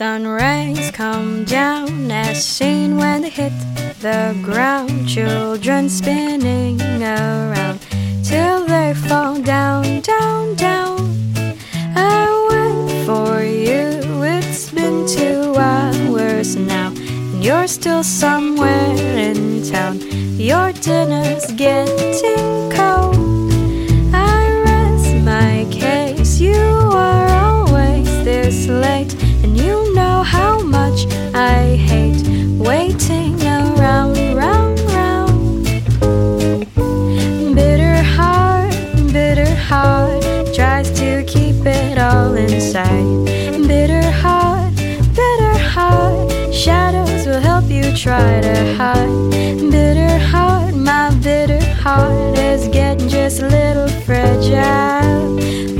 Sun rays come down as seen when they hit the ground. Children spinning around till they fall down, down, down. I wait for you, it's been two hours now, and you're still somewhere in town. Your dinner's getting inside. Bitter heart, bitter heart, shadows will help you try to hide. Bitter heart, my bitter heart is getting just a little fragile.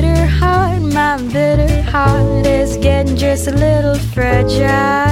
a little fragile.